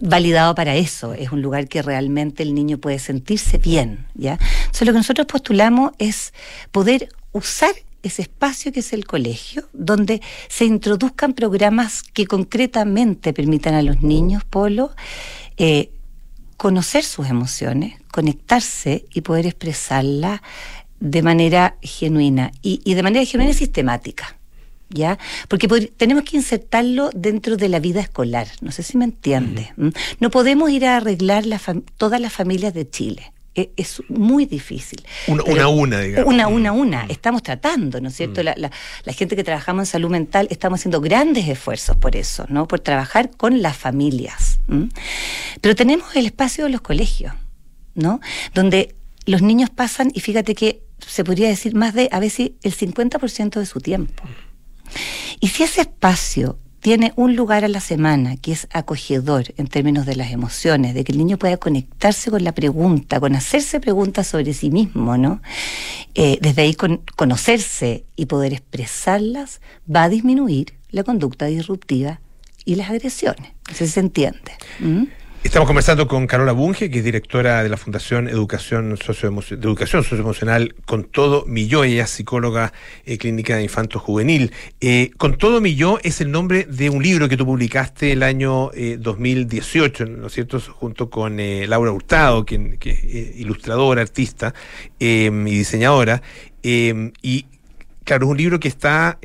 validado para eso, es un lugar que realmente el niño puede sentirse bien, ¿ya? Entonces lo que nosotros postulamos es poder usar ese espacio que es el colegio, donde se introduzcan programas que concretamente permitan a los niños, Polo, eh, conocer sus emociones, conectarse y poder expresarlas de manera genuina y, de manera genuina y sistemática. ¿Ya? Porque tenemos que insertarlo dentro de la vida escolar. No sé si me entiende. No podemos ir a arreglar la todas las familias de Chile. E, es muy difícil. Una, a una, digamos. Una, una, una. Estamos tratando, ¿no es cierto? La, la, la, gente que trabajamos en salud mental estamos haciendo grandes esfuerzos por eso, ¿no? Por trabajar con las familias. Pero tenemos el espacio de los colegios, ¿no? Donde los niños pasan, y fíjate que se podría decir más de, a veces, el 50% de su tiempo. Y si ese espacio tiene un lugar a la semana que es acogedor en términos de las emociones, de que el niño pueda conectarse con la pregunta, con hacerse preguntas sobre sí mismo, ¿no? Eh, desde ahí con conocerse y poder expresarlas, va a disminuir la conducta disruptiva y las agresiones. Se entiende. ¿Mm? Estamos conversando con Carola Bunge, que es directora de la Fundación Educación, de Educación Socioemocional Con Todo Milló. Ella es psicóloga eh, clínica de infanto juvenil. Eh, con Todo Milló es el nombre de un libro que tú publicaste el año 2018, eh, ¿no es cierto? Junto con Laura Hurtado, quien, que es ilustradora, artista y diseñadora. y claro, es un libro que está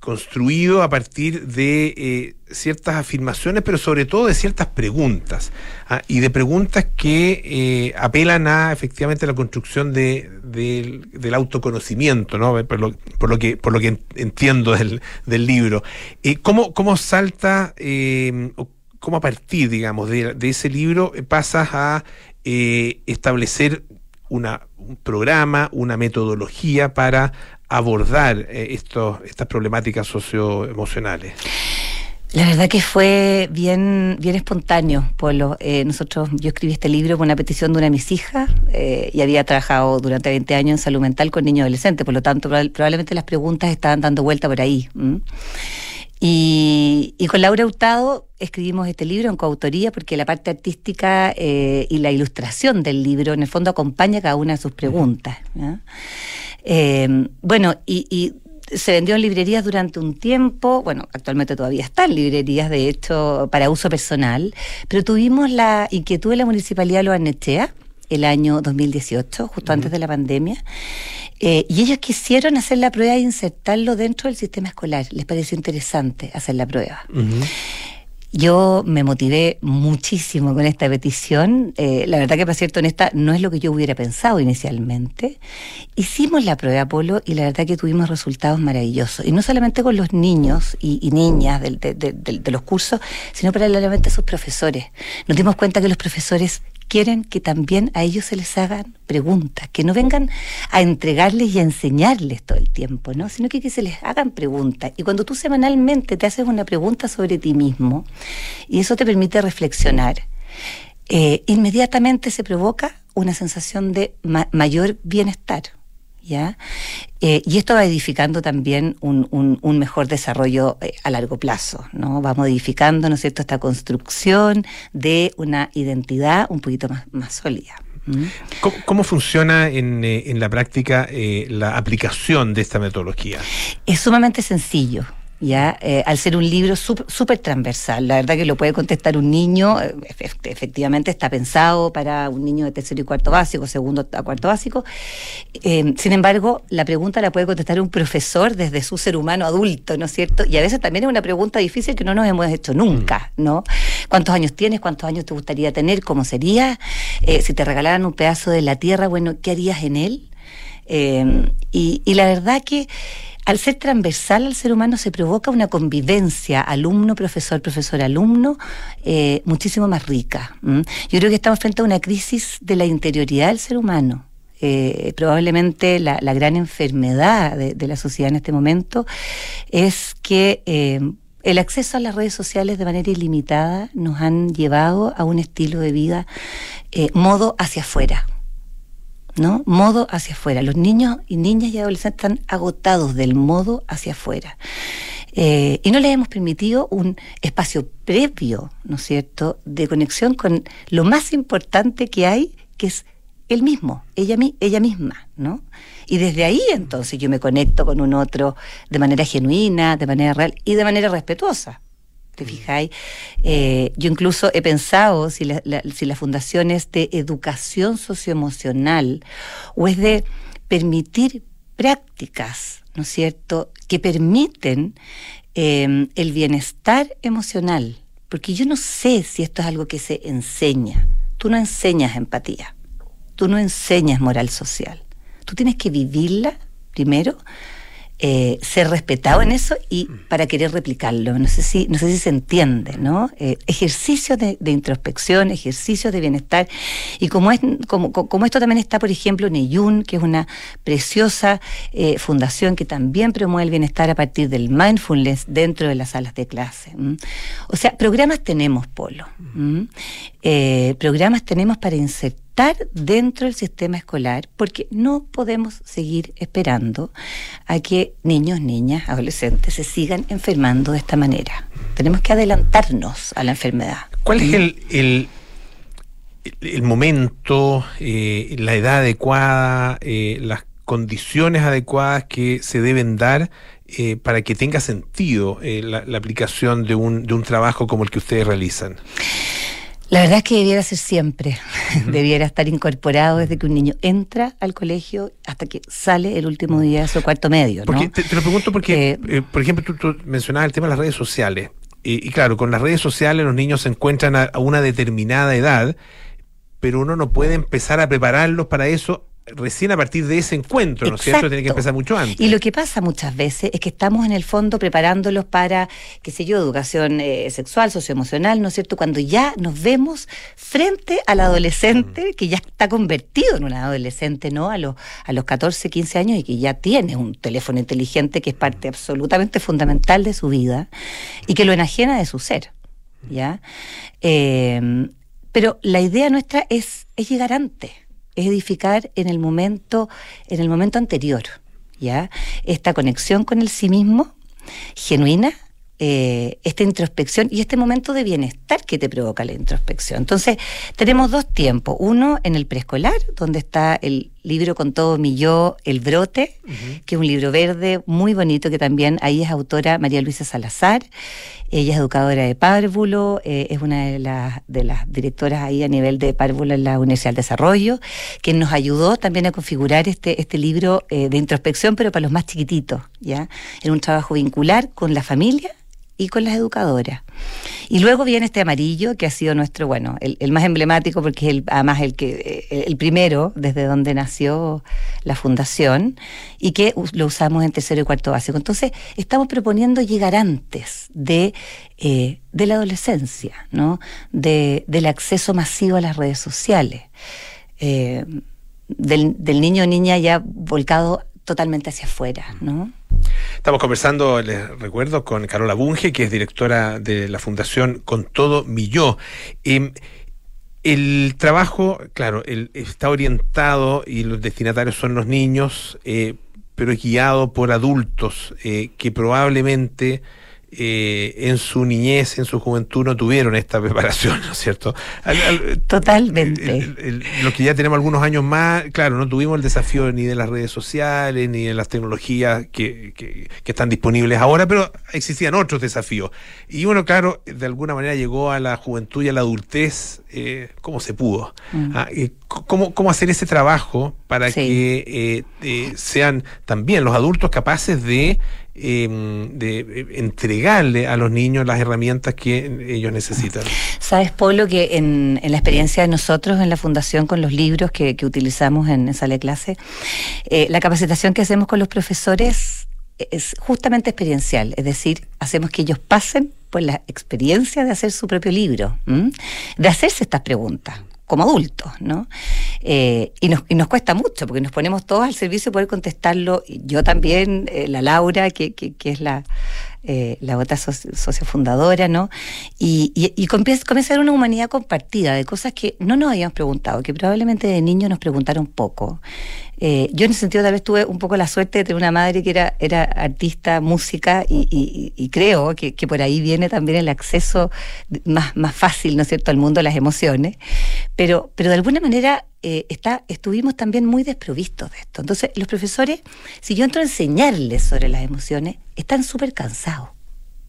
construido a partir de eh, ciertas afirmaciones, pero sobre todo de ciertas preguntas, ¿ah? y de preguntas que eh, apelan a efectivamente la construcción de, del autoconocimiento, ¿no? por, lo, por, lo, que, por lo que entiendo del, libro. Eh, ¿cómo, ¿Cómo salta, cómo a partir, digamos, de, de ese libro pasas a establecer una, un programa, una metodología para abordar eh, estos, estas problemáticas socioemocionales? La verdad que fue bien, bien espontáneo, Polo. Eh, nosotros, yo escribí este libro con una petición de una de mis hijas eh, y había trabajado durante 20 años en salud mental con niños adolescentes, por lo tanto probablemente las preguntas estaban dando vuelta por ahí. Y, con Laura Hurtado escribimos este libro en coautoría porque la parte artística y la ilustración del libro en el fondo acompaña cada una de sus preguntas. Eh, bueno, y, se vendió en librerías durante un tiempo, bueno, actualmente todavía está en librerías, de hecho, para uso personal, pero tuvimos la inquietud de la Municipalidad de Loarnechea el año 2018, justo antes de la pandemia, eh, y ellos quisieron hacer la prueba e insertarlo dentro del sistema escolar. Les pareció interesante hacer la prueba. Yo me motivé muchísimo con esta petición. Eh, la verdad que, para ser honesta, no es lo que yo hubiera pensado inicialmente. Hicimos la prueba Polo y la verdad que tuvimos resultados maravillosos. Y no solamente con los niños y, niñas de, de, los cursos, sino paralelamente a sus profesores. Nos dimos cuenta que los profesores quieren que también a ellos se les hagan preguntas, que no vengan a entregarles y a enseñarles todo el tiempo, ¿no? Sino que, que se les hagan preguntas. Y cuando tú semanalmente te haces una pregunta sobre ti mismo, y eso te permite reflexionar, eh, inmediatamente se provoca una sensación de mayor bienestar. ¿Ya? Eh, y esto va edificando también un, mejor desarrollo eh, a largo plazo, ¿no? Va modificando, ¿no es cierto?, esta construcción de una identidad un poquito más, más sólida. ¿Mm? ¿Cómo, funciona en, eh, en la práctica la aplicación de esta metodología? Es sumamente sencillo ya eh, al ser un libro súper transversal. La verdad que lo puede contestar un niño, eh, efectivamente está pensado para un niño de tercero y cuarto básico, segundo a cuarto básico. Eh, sin embargo, la pregunta la puede contestar un profesor desde su ser humano adulto, ¿no es cierto? Y a veces también es una pregunta difícil que no nos hemos hecho nunca, mm. ¿no? ¿Cuántos años tienes? ¿Cuántos años te gustaría tener? ¿Cómo sería? si te regalaran un pedazo de la tierra, bueno, ¿qué harías en él? y, y la verdad que al ser transversal al ser humano se provoca una convivencia alumno, profesor, profesor, alumno eh, muchísimo más rica. Yo creo que estamos frente a una crisis de la interioridad del ser humano. Eh, probablemente la, gran enfermedad de, la sociedad en este momento es que eh, el acceso a las redes sociales de manera ilimitada nos han llevado a un estilo de vida modo hacia afuera ¿no? Modo hacia afuera. Los niños y niñas y adolescentes están agotados del modo hacia afuera. Eh, y no les hemos permitido un espacio previo, ¿no es cierto?, de conexión con lo más importante que hay, que es el mismo, ella, ella misma, ¿no? Y desde ahí entonces yo me conecto con un otro de manera genuina, de manera real y de manera respetuosa. ¿Te fijáis? Eh, yo incluso he pensado si la, si la fundación es de educación socioemocional o es de permitir prácticas, ¿no es cierto?, que permiten eh, el bienestar emocional. Porque yo no sé si esto es algo que se enseña. Tú no enseñas empatía, tú no enseñas moral social. Tú tienes que vivirla primero eh, ser respetado en eso y para querer replicarlo. No sé si, no sé si se entiende, ¿no? Eh, ejercicio de, introspección, ejercicio de bienestar. Y como, es, como, como, esto también está, por ejemplo, en EYUN, que es una preciosa eh, fundación que también promueve el bienestar a partir del mindfulness dentro de las salas de clase. O sea, programas tenemos, Polo. Programas tenemos para insertar dentro del sistema escolar porque no podemos seguir esperando a que niños, niñas, adolescentes se sigan enfermando de esta manera. Tenemos que adelantarnos a la enfermedad. ¿Cuál es el, el, momento, eh, la edad adecuada, eh, las condiciones adecuadas que se deben dar eh, para que tenga sentido la, la, aplicación de un, de un trabajo como el que ustedes realizan? La verdad es que debiera ser siempre, debiera estar incorporado desde que un niño entra al colegio hasta que sale el último día de su cuarto medio. Porque te, lo pregunto porque, eh, eh, por ejemplo, tú, mencionabas el tema de las redes sociales. Y, claro, con las redes sociales los niños se encuentran a una determinada edad, pero uno no puede empezar a prepararlos para eso recién a partir de ese encuentro, ¿no es cierto? Tiene que empezar mucho antes. Y lo que pasa muchas veces es que estamos en el fondo preparándolos para, qué sé yo, educación eh, sexual, socioemocional, ¿no es cierto? Cuando ya nos vemos frente al adolescente que ya está convertido en un adolescente, ¿no? A los, a los 14, 15 años y que ya tiene un teléfono inteligente que es parte absolutamente fundamental de su vida y que lo enajena de su ser, ¿ya? Eh, pero la idea nuestra es, es llegar antes es edificar en el momento, en el momento anterior, ¿ya? Esta conexión con el sí mismo, genuina, eh, esta introspección y este momento de bienestar que te provoca la introspección. Entonces, tenemos dos tiempos. Uno en el preescolar, donde está el libro con todo mi yo, El Brote, que es un libro verde muy bonito, que también ahí es autora María Luisa Salazar. Ella es educadora de párvulo, eh, es una de las, de las directoras ahí a nivel de párvulo en la Universidad del Desarrollo, que nos ayudó también a configurar este, este libro eh, de introspección, pero para los más chiquititos, ¿ya? En un trabajo vincular con la familia y con las educadoras. Y luego viene este amarillo, que ha sido nuestro, bueno, el, más emblemático porque es el, además el, que, eh, el primero desde donde nació la fundación y que lo usamos en tercero y cuarto básico. Entonces, estamos proponiendo llegar antes de, eh, de la adolescencia, ¿no? De, del acceso masivo a las redes sociales. Eh, del, del niño o niña ya volcado totalmente hacia afuera, ¿no? Estamos conversando, les recuerdo, con Carola Bunge, que es directora de la Fundación Con Todo Mi Yo. Em, el trabajo, claro, está orientado y los destinatarios son los niños, eh, pero es guiado por adultos eh, que probablemente eh, en su niñez, en su juventud, no tuvieron esta (laughs) preparación, ¿no es cierto? Totalmente. los que ya tenemos algunos años más, claro, no tuvimos el desafío ni de las redes sociales, ni de las tecnologías que, que, están disponibles ahora, pero existían otros desafíos. Y uno, claro, de alguna manera llegó a la juventud y a la adultez eh, como se pudo. Mm. Ah, ¿cómo, ¿Cómo hacer ese trabajo para que eh, sean también los adultos capaces de Em, de eh, entregarle a los niños las herramientas que ellos necesitan. Sabes, Polo, que en, la experiencia de nosotros en la fundación con los libros que, utilizamos en, sala de clase, eh, la capacitación que hacemos con los profesores es justamente experiencial, es decir, hacemos que ellos pasen por la experiencia de hacer su propio libro, de hacerse estas preguntas como adultos, ¿no? Eh, y, nos, cuesta mucho, porque nos ponemos todos al servicio de poder contestarlo. Yo también, eh, la Laura, que, que, que es la, eh, la otra socio, fundadora, ¿no? Y, comienza, a ser una humanidad compartida de cosas que no nos habíamos preguntado, que probablemente de niños nos preguntaron poco. Eh, yo en ese sentido tal vez tuve un poco la suerte de tener una madre que era, artista, música, y, creo que, por ahí viene también el acceso más, más fácil, ¿no es cierto?, al mundo de las emociones. Pero, pero de alguna manera eh, está, estuvimos también muy desprovistos de esto. Entonces, los profesores, si yo entro a enseñarles sobre las emociones, están súper cansados,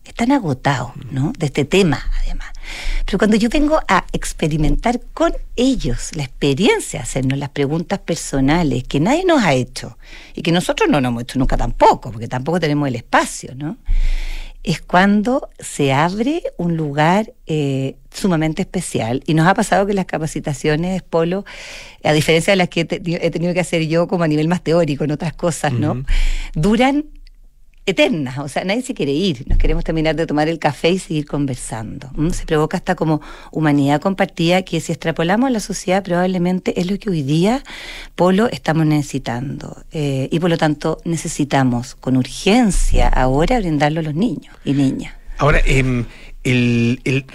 están agotados, ¿no? De este tema, además. Pero cuando yo vengo a experimentar con ellos la experiencia, hacernos las preguntas personales que nadie nos ha hecho y que nosotros no nos hemos hecho nunca tampoco, porque tampoco tenemos el espacio, ¿no? Es cuando se abre un lugar eh, sumamente especial. Y nos ha pasado que las capacitaciones, Polo, a diferencia de las que he, tenido que hacer yo como a nivel más teórico en otras cosas, ¿no? Duran eternas, o sea, nadie se quiere ir, nos queremos terminar de tomar el café y seguir conversando. Se provoca hasta como humanidad compartida que si extrapolamos a la sociedad probablemente es lo que hoy día, Polo, estamos necesitando. Eh, y por lo tanto necesitamos con urgencia ahora brindarlo a los niños y niñas. Ahora, em, el, el,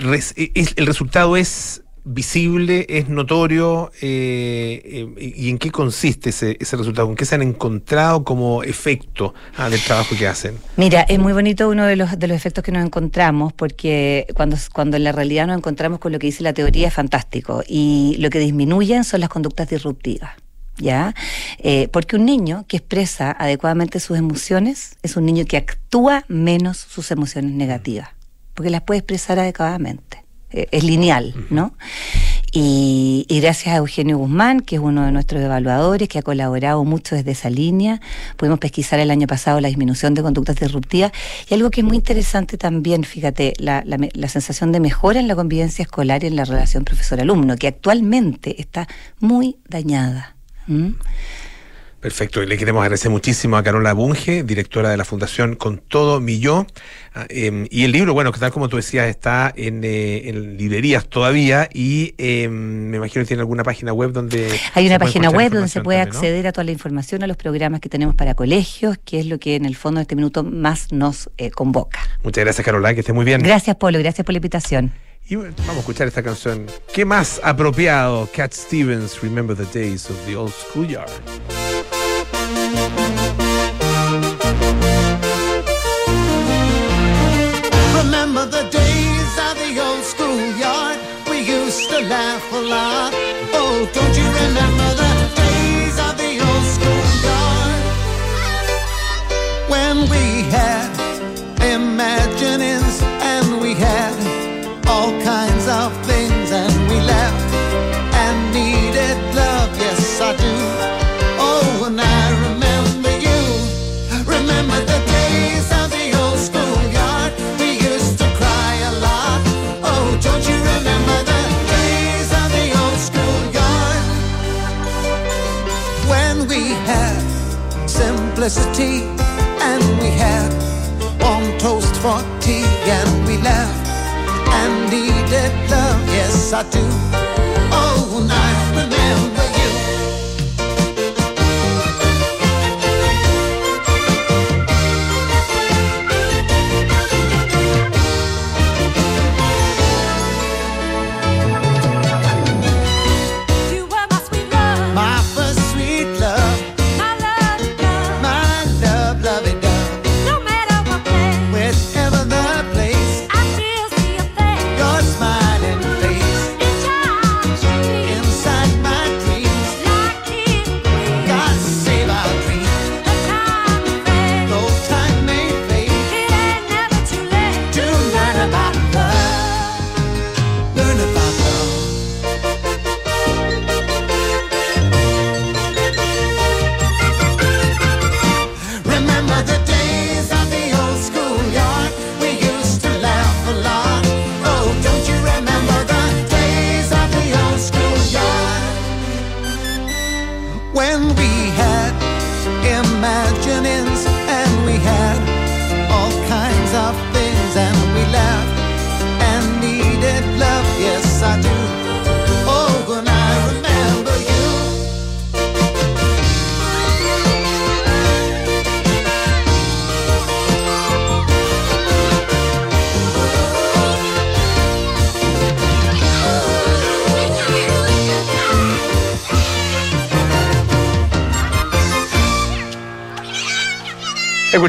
el resultado es visible, es notorio eh, eh, y en qué consiste ese, resultado, en qué se han encontrado como efecto ah, del trabajo que hacen. Mira, es muy bonito uno de los, de los efectos que nos encontramos porque cuando, cuando en la realidad nos encontramos con lo que dice la teoría es fantástico y lo que disminuyen son las conductas disruptivas. ¿Ya? Eh, porque un niño que expresa adecuadamente sus emociones es un niño que actúa menos sus emociones negativas, porque las puede expresar adecuadamente. Eh, es lineal, ¿no? Y, gracias a Eugenio Guzmán, que es uno de nuestros evaluadores, que ha colaborado mucho desde esa línea, pudimos pesquisar el año pasado la disminución de conductas disruptivas y algo que es muy interesante también, fíjate, la, sensación de mejora en la convivencia escolar y en la relación profesor-alumno, que actualmente está muy dañada. Perfecto, y le queremos agradecer muchísimo a Carola Bunge, directora de la Fundación Con Todo Milló. Ah, em, y el libro, bueno, que tal como tú decías, está en, eh, librerías todavía y em, me imagino que tiene alguna página web donde... Hay una página web donde se puede acceder a toda la información, a los programas que tenemos para colegios, que es lo que en el fondo de este minuto más nos eh, convoca. Muchas gracias, Carola, que esté muy bien. Gracias, Polo, gracias por la invitación. Y vamos a escuchar esta canción. ¿Qué más apropiado? Cat Stevens, Remember the Days of the Old Schoolyard. Don't you remember the days of the old schoolyard? When we had imaginings and we had all kinds of things simplicity and we had warm toast for tea and we laughed and needed love. Yes, I do. Oh, and I remember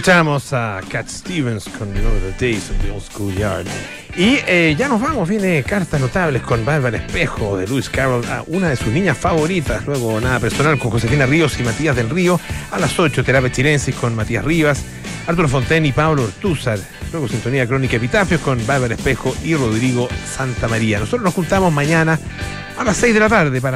Escuchamos a Cat Stevens con Remember the Days of the Old Schoolyard. Y eh, ya nos vamos, viene Cartas Notables con Bárbara Espejo de Luis Carroll, una de sus niñas favoritas. Luego Nada Personal con Josefina Ríos y Matías del Río. A las 8, Terapia Chilensis con Matías Rivas, Arturo Fonten y Pablo Ortúzar. Luego Sintonía Crónica Epitafios con Bárbara Espejo y Rodrigo Santa María. Nosotros nos juntamos mañana a las 6 de la tarde para